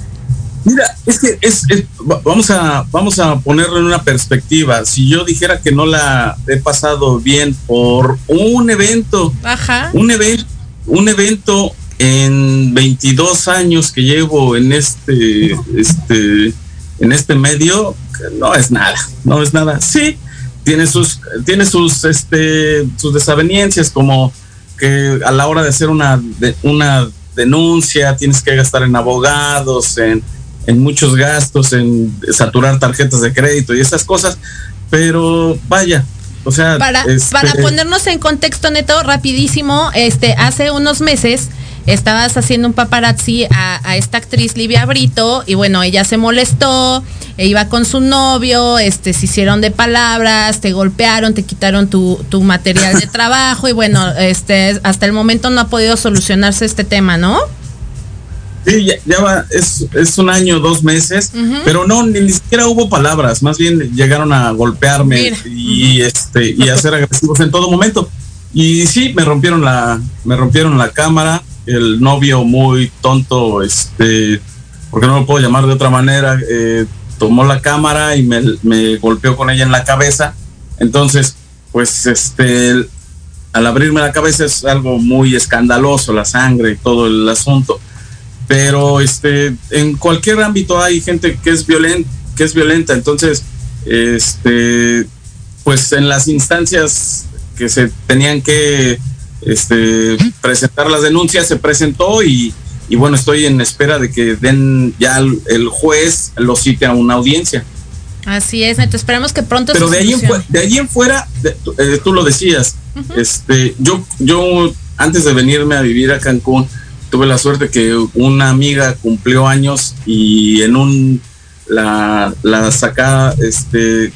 Mira, es que es, es- va- vamos a vamos a ponerlo en una perspectiva. Si yo dijera que no la he pasado bien por un evento, Ajá. un evento, un evento en 22 años que llevo en este este en este medio, no es nada, no es nada. Sí, tiene sus tiene sus este sus desavenencias como que a la hora de hacer una de- una denuncia tienes que gastar en abogados, en en muchos gastos, en saturar tarjetas de crédito y esas cosas, pero vaya, o sea, Para, este, para ponernos en contexto, Neto, rapidísimo, este, hace unos meses estabas haciendo un paparazzi a, a esta actriz Livia Brito y bueno, ella se molestó, e iba con su novio, este, se hicieron de palabras, te golpearon, te quitaron tu, tu material de [laughs] trabajo y bueno, este, hasta el momento no ha podido solucionarse este tema, ¿no? Sí, ya, ya va, es, es un año, dos meses, pero no, ni, ni siquiera hubo palabras, más bien llegaron a golpearme Mira. y este y a ser agresivos en todo momento. Y sí, me rompieron la, me rompieron la cámara, el novio muy tonto, este, porque no lo puedo llamar de otra manera, eh, tomó la cámara y me, me golpeó con ella en la cabeza. Entonces, pues este, al abrirme la cabeza es algo muy escandaloso, la sangre y todo el asunto. Pero este en cualquier ámbito hay gente que es violenta que es violenta. Entonces este pues en las instancias que se tenían que este presentar las denuncias se presentó y, y bueno estoy en espera de que den ya el, el juez lo cite a una audiencia. Así es, Neto, esperemos que pronto pero se de ahí en, de ahí en fuera de- eh, tú lo decías este yo yo antes de venirme a vivir a Cancún tuve la suerte que una amiga cumplió años y en un la la saca este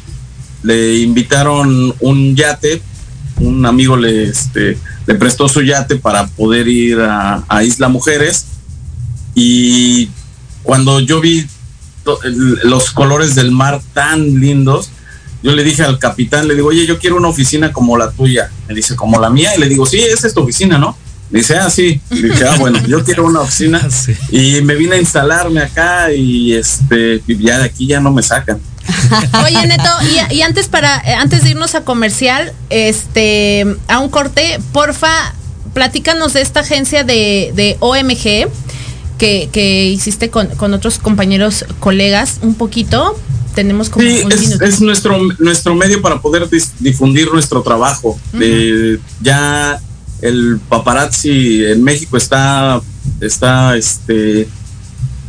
le invitaron un yate un amigo le este le prestó su yate para poder ir a, a Isla Mujeres y cuando yo vi los colores del mar tan lindos, yo le dije al capitán, le digo, oye, yo quiero una oficina como la tuya. Me dice, como la mía. Y le digo, sí, esa es tu oficina, ¿no? Me dice, ah, sí. Y dije, ah, bueno, yo quiero una oficina. [laughs] Y me vine a instalarme acá y este, ya de aquí ya no me sacan. [laughs] Oye, Neto, y, y antes para eh, antes de irnos a comercial, este, a un corte, porfa, platícanos de esta agencia de, de OMG que, que hiciste con, con otros compañeros, colegas, un poquito. Tenemos como Sí, un es, es nuestro, nuestro medio para poder dis- difundir nuestro trabajo. Eh, ya el paparazzi en México está, está este,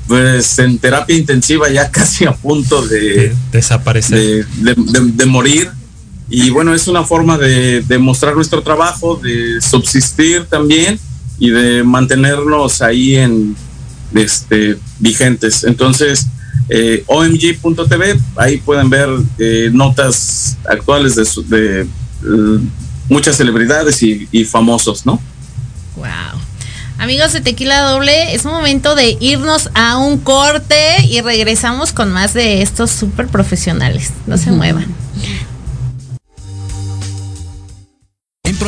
pues en terapia intensiva ya [laughs] casi a punto de, desaparecer. de, de- de- de morir. Y bueno, es una forma de, de mostrar nuestro trabajo, de subsistir también y de mantenernos ahí en este vigentes. Entonces, eh, omg.tv, ahí pueden ver eh, notas actuales de, su- de, eh, muchas celebridades y, y famosos, ¿no? Wow. Amigos de Tequila Doble, es momento de irnos a un corte y regresamos con más de estos súper profesionales. No se muevan.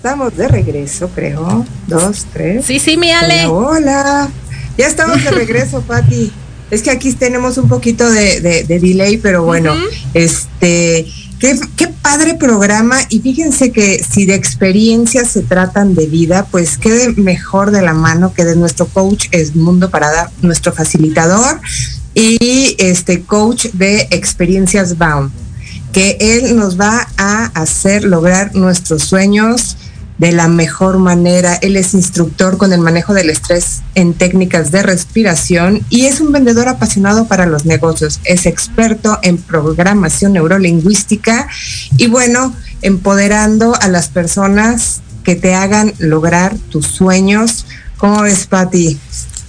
Estamos de regreso, creo. Dos, tres. Sí, sí, mi Ale. Hola, hola. Ya estamos de [laughs] regreso, Pati. Es que aquí tenemos un poquito de, de- de delay, pero bueno, este, qué, qué padre programa. Y fíjense que si de experiencias se tratan de vida, pues quede mejor de la mano que de nuestro coach Edmundo Parada, nuestro facilitador y este coach de experiencias Bound que Él nos va a hacer lograr nuestros sueños de la mejor manera. Él es instructor con el manejo del estrés en técnicas de respiración y es un vendedor apasionado para los negocios. Es experto en programación neurolingüística y bueno, empoderando a las personas que te hagan lograr tus sueños. ¿Cómo ves, Patti?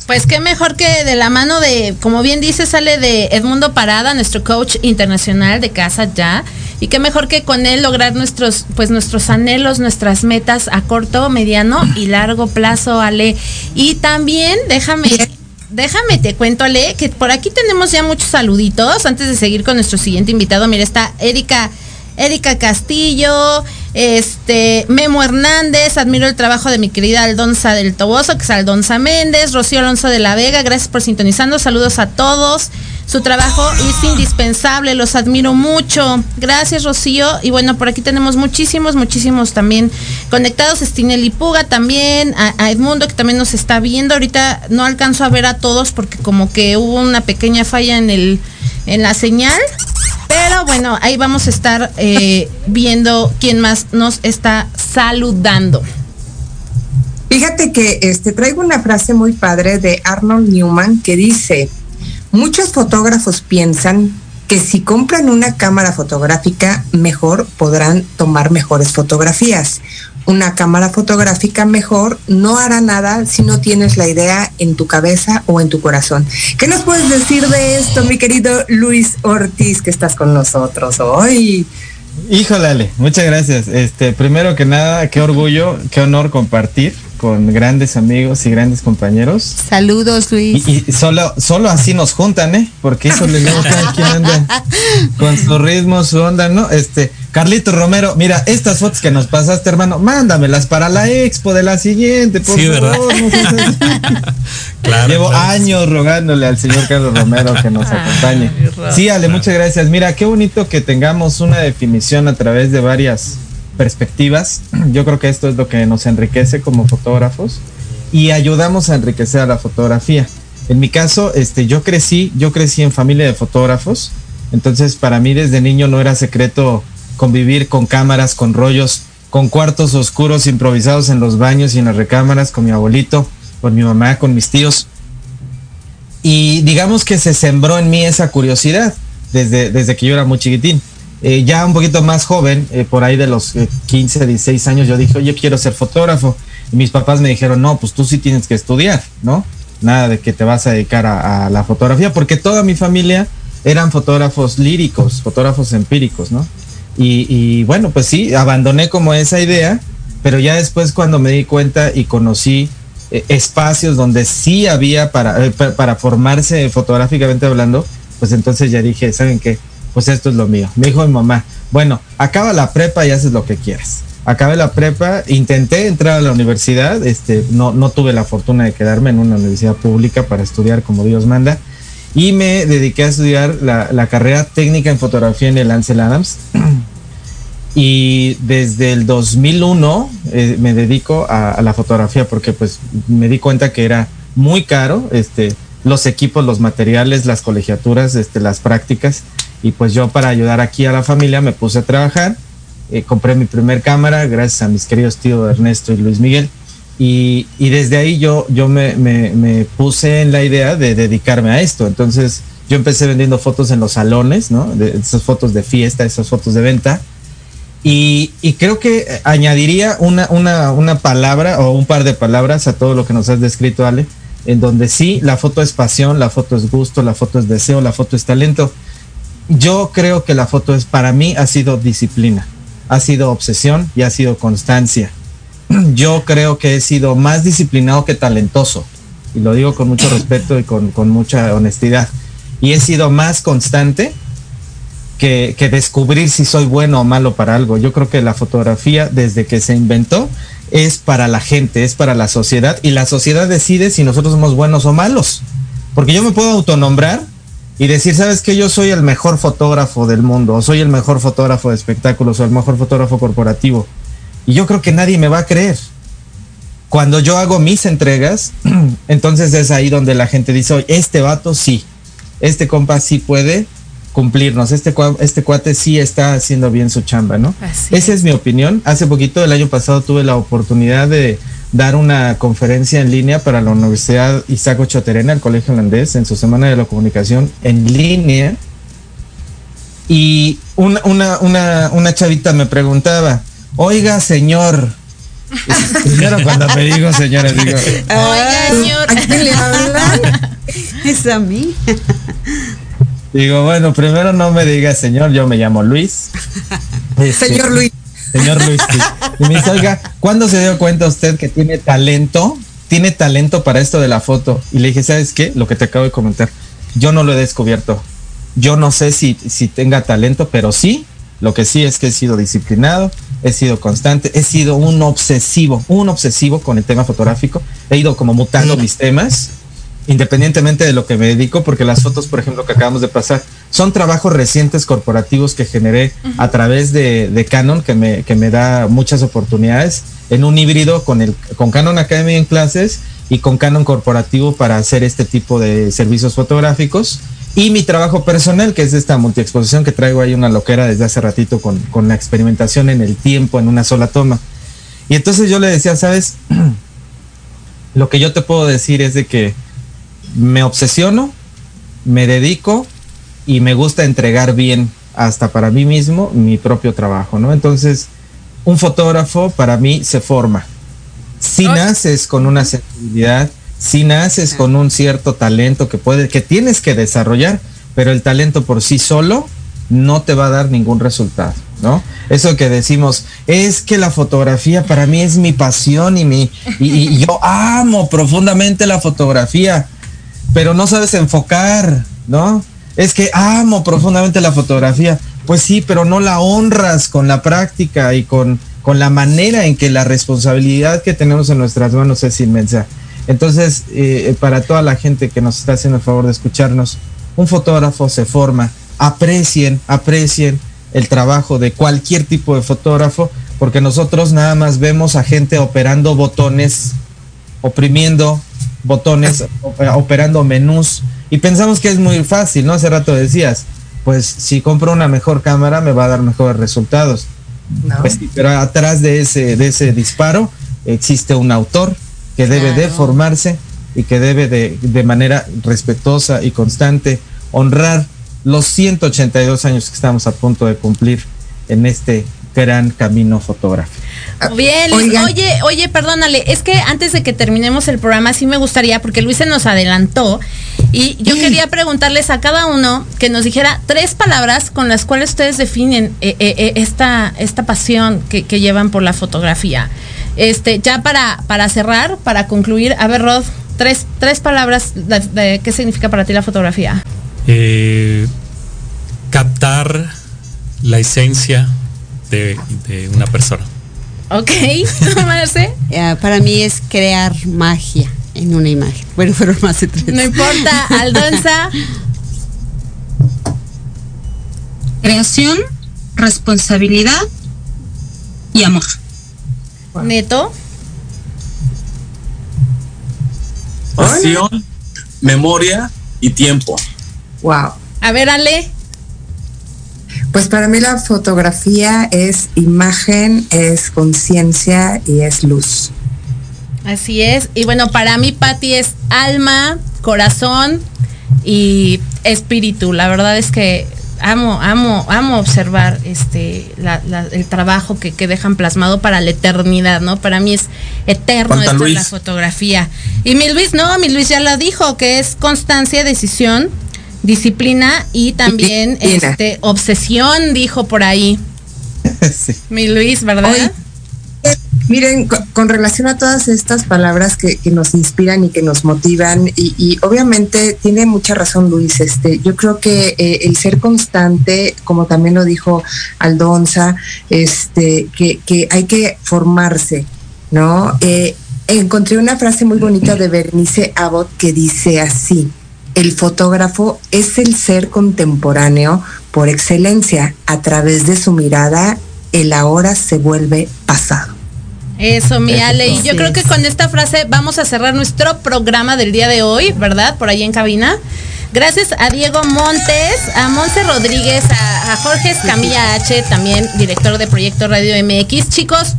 Pues qué mejor que de la mano de, como bien dice, sale de Edmundo Parada, nuestro coach internacional de casa ya. Y qué mejor que con él lograr nuestros, pues nuestros anhelos, nuestras metas a corto, mediano y largo plazo, Ale. Y también déjame, déjame te cuento, Ale, que por aquí tenemos ya muchos saluditos. Antes de seguir con nuestro siguiente invitado, mira, está Erika, Erika Castillo, este, Memo Hernández, admiro el trabajo de mi querida Aldonza del Toboso, que es Aldonza Méndez, Rocío Alonso de la Vega, gracias por sintonizando, saludos a todos. Su trabajo es indispensable, los admiro mucho. Gracias, Rocío. Y bueno, por aquí tenemos muchísimos, muchísimos también conectados. Estinelli Puga también, a Edmundo que también nos está viendo. Ahorita no alcanzo a ver a todos porque como que hubo una pequeña falla en el en la señal. Pero bueno, ahí vamos a estar eh, viendo quién más nos está saludando. Fíjate que este traigo una frase muy padre de Arnold Newman que dice, muchos fotógrafos piensan que si compran una cámara fotográfica mejor podrán tomar mejores fotografías. Una cámara fotográfica mejor no hará nada si no tienes la idea en tu cabeza o en tu corazón. ¿Qué nos puedes decir de esto, mi querido Luis Ortiz, que estás con nosotros hoy? Híjole, muchas gracias. Este, primero que nada, qué orgullo, qué honor compartir con grandes amigos y grandes compañeros. Saludos, Luis. Y, y solo, solo así nos juntan, ¿eh? Porque eso le luego cada quien anda con su ritmo, su onda, ¿no? Este, Carlito Romero, mira, estas fotos que nos pasaste, hermano, mándamelas para la expo de la siguiente, por Sí, ¿verdad? favor. [laughs] así. Claro, Llevo claro. años rogándole al señor Carlos Romero que nos acompañe. Sí, Ale, muchas gracias. Mira, qué bonito que tengamos una definición a través de varias perspectivas. [clears throat] Yo creo que esto es lo que nos enriquece como fotógrafos y ayudamos a enriquecer a la fotografía. En mi caso, este, yo crecí, yo crecí en familia de fotógrafos, entonces para mí desde niño no era secreto convivir con cámaras, con rollos, con cuartos oscuros improvisados en los baños y en las recámaras, con mi abuelito, con mi mamá, con mis tíos. Y digamos que se sembró en mí esa curiosidad desde, desde que yo era muy chiquitín. Eh, ya un poquito más joven, eh, por ahí de los eh, 15, 16 años, yo dije, oye, quiero ser fotógrafo. Y mis papás me dijeron, no, pues tú sí tienes que estudiar, ¿no? Nada de que te vas a dedicar a, a la fotografía, porque toda mi familia eran fotógrafos líricos, fotógrafos empíricos, ¿no? Y, y bueno, pues sí, abandoné como esa idea, pero ya después cuando me di cuenta y conocí eh, espacios donde sí había para, eh, pa- para formarse fotográficamente hablando, pues entonces ya dije, ¿saben qué? Pues esto es lo mío. Me dijo mi mamá, bueno, acaba la prepa y haces lo que quieras. Acabé la prepa, intenté entrar a la universidad, este, no, no tuve la fortuna de quedarme en una universidad pública para estudiar como Dios manda, y me dediqué a estudiar la, la carrera técnica en fotografía en el Ansel Adams. Y desde el 2001 eh, me dedico a, a la fotografía porque pues me di cuenta que era muy caro, este, los equipos, los materiales, las colegiaturas, este, las prácticas. Y pues yo para ayudar aquí a la familia me puse a trabajar. Eh, compré mi primer cámara gracias a mis queridos tíos Ernesto y Luis Miguel. Y, y desde ahí yo, yo me, me- me puse en la idea de dedicarme a esto. Entonces yo empecé vendiendo fotos en los salones, ¿no? De esas fotos de fiesta, esas fotos de venta. Y, y creo que añadiría una, una, una palabra o un par de palabras a todo lo que nos has descrito, Ale, en donde sí, la foto es pasión, la foto es gusto, la foto es deseo, la foto es talento. Yo creo que la foto es para mí ha sido disciplina, ha sido obsesión y ha sido constancia. [clears throat] Yo creo que he sido más disciplinado que talentoso, y lo digo con mucho respeto y con, mucha honestidad. Y he sido más constante que, que descubrir si soy bueno o malo para algo. Yo creo que la fotografía, desde que se inventó, es para la gente, es para la sociedad, y la sociedad decide si nosotros somos buenos o malos. Porque yo me puedo autonombrar y decir, ¿sabes que Yo soy el mejor fotógrafo del mundo, o soy el mejor fotógrafo de espectáculos, o el mejor fotógrafo corporativo. Y yo creo que nadie me va a creer. Cuando yo hago mis entregas, [clears throat] entonces es ahí donde la gente dice, oye, este vato sí, este compa sí puede cumplirnos, este, este cuate sí está haciendo bien su chamba, ¿no? Así Esa es mi opinión. Hace poquito, el año pasado, tuve la oportunidad de dar una conferencia en línea para la Universidad Isaac Ochoterena, el Colegio Holandés, en su Semana de la Comunicación en línea. Y una, una, una, una chavita me preguntaba, oiga, señor. [laughs] Primero cuando me digo señora, digo, Oiga, señor. ¿A quién le hablan? Es a mí. digo, bueno, primero no me diga señor, yo me llamo Luis. Este, Señor Luis. Señor Luis. Y me dice, oiga, ¿cuándo se dio cuenta usted que tiene talento? Tiene talento para esto de la foto. Y le dije, ¿sabes qué? Lo que te acabo de comentar. Yo no lo he descubierto. Yo no sé si, si tenga talento, pero sí, lo que sí es que he sido disciplinado, he sido constante, he sido un obsesivo, un obsesivo con el tema fotográfico. He ido como mutando mis temas independientemente de lo que me dedico, porque las fotos, por ejemplo, que acabamos de pasar, son trabajos recientes corporativos que generé a través de, de Canon, que me, que me da muchas oportunidades, en un híbrido con, el, con Canon Academy en clases y con Canon Corporativo para hacer este tipo de servicios fotográficos. Y mi trabajo personal, que es esta multiexposición que traigo ahí una loquera desde hace ratito con, con la experimentación en el tiempo, en una sola toma. Y entonces yo le decía, ¿sabes? [clears throat] Lo que yo te puedo decir es de que me obsesiono, me dedico y me gusta entregar bien hasta para mí mismo mi propio trabajo, ¿no? Entonces, un fotógrafo para mí se forma. Si naces con una sensibilidad, si naces con un cierto talento que puede, que tienes que desarrollar, pero el talento por sí solo no te va a dar ningún resultado, ¿no? Eso que decimos, es que la fotografía para mí es mi pasión y mi, y, y yo amo profundamente la fotografía, pero no sabes enfocar, ¿no? Es que amo profundamente la fotografía. Pues sí, pero no la honras con la práctica y con, con la manera en que la responsabilidad que tenemos en nuestras manos es inmensa. Entonces, eh, para toda la gente que nos está haciendo el favor de escucharnos, un fotógrafo se forma. Aprecien, aprecien el trabajo de cualquier tipo de fotógrafo, porque nosotros nada más vemos a gente operando botones, oprimiendo botones, [laughs] o- operando menús, y pensamos que es muy fácil, ¿no? Hace rato decías, pues si compro una mejor cámara me va a dar mejores resultados. Pues pero atrás de ese, de ese disparo existe un autor que debe de formarse y que debe de, de manera respetuosa y constante honrar los 182 años que estamos a punto de cumplir en este gran camino fotográfico. Bien, Luis. Oigan. Oye, oye, perdónale, es que antes de que terminemos el programa sí me gustaría, porque Luis se nos adelantó, y yo quería preguntarles a cada uno que nos dijera tres palabras con las cuales ustedes definen eh, eh, eh, esta, esta pasión que, que llevan por la fotografía. Este, ya para, para cerrar, para concluir, a ver, Rod, tres, tres palabras de, de qué significa para ti la fotografía. Eh, captar la esencia de, de una persona. Ok, [laughs] Marce. Para mí es crear magia en una imagen. Bueno, fueron más de tres. No importa, [laughs] Aldonza. Creación, responsabilidad y amor. Neto. Pasión, memoria y tiempo. Wow. A ver, Ale. Pues para mí la fotografía es imagen, es conciencia y es luz. Así es. Y bueno, para mí, Patti es alma, corazón y espíritu. La verdad es que amo, amo, amo observar este la- la- el trabajo que, que dejan plasmado para la eternidad, ¿no? Para mí es eterno esto Luis. la fotografía. Y mi Luis, no, mi Luis ya lo dijo, que es constancia, decisión, disciplina y también Disciplina. este obsesión, dijo por ahí. [laughs] Sí. Mi Luis, ¿verdad? Miren, co- con, relación a todas estas palabras que, que nos inspiran y que nos motivan, y, y obviamente tiene mucha razón Luis, este, yo creo que eh, el ser constante, como también lo dijo Aldonza, este, que, que hay que formarse, ¿no? Eh, encontré una frase muy bonita de Bernice Abbott que dice así, el fotógrafo es el ser contemporáneo por excelencia, a través de su mirada, el ahora se vuelve pasado. Eso, mi Ale. Y sí. yo creo que con esta frase vamos a cerrar nuestro programa del día de hoy, ¿verdad? Por ahí en cabina. Gracias a Diego Montes, a Monse Rodríguez, a, a Jorge Escamilla H, también director de Proyecto Radio MX. Chicos,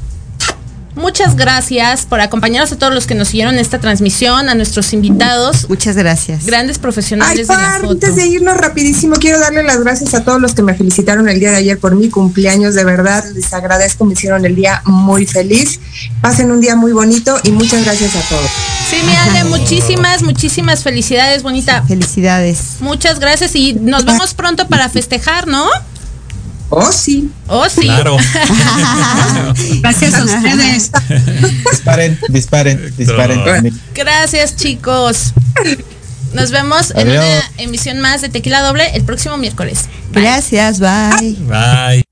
muchas gracias por acompañarnos a todos los que nos siguieron en esta transmisión, a nuestros invitados, Muchas gracias. grandes Ay, profesionales de la foto. antes de irnos rapidísimo, quiero darle las gracias a todos los que me felicitaron el día de ayer por mi cumpleaños. De verdad, les agradezco, me hicieron el día muy feliz. Pasen un día muy bonito y muchas gracias a todos. Sí, mi Ale, muchísimas, muchísimas felicidades, bonita. Felicidades. Muchas gracias y nos vemos pronto para festejar, ¿no? Oh, sí. Oh, sí. Claro. [laughs] Gracias a ustedes. Disparen, disparen, disparen. Gracias, chicos. Nos vemos en una emisión más de Tequila Doble el próximo miércoles. Bye. Gracias, bye. Bye.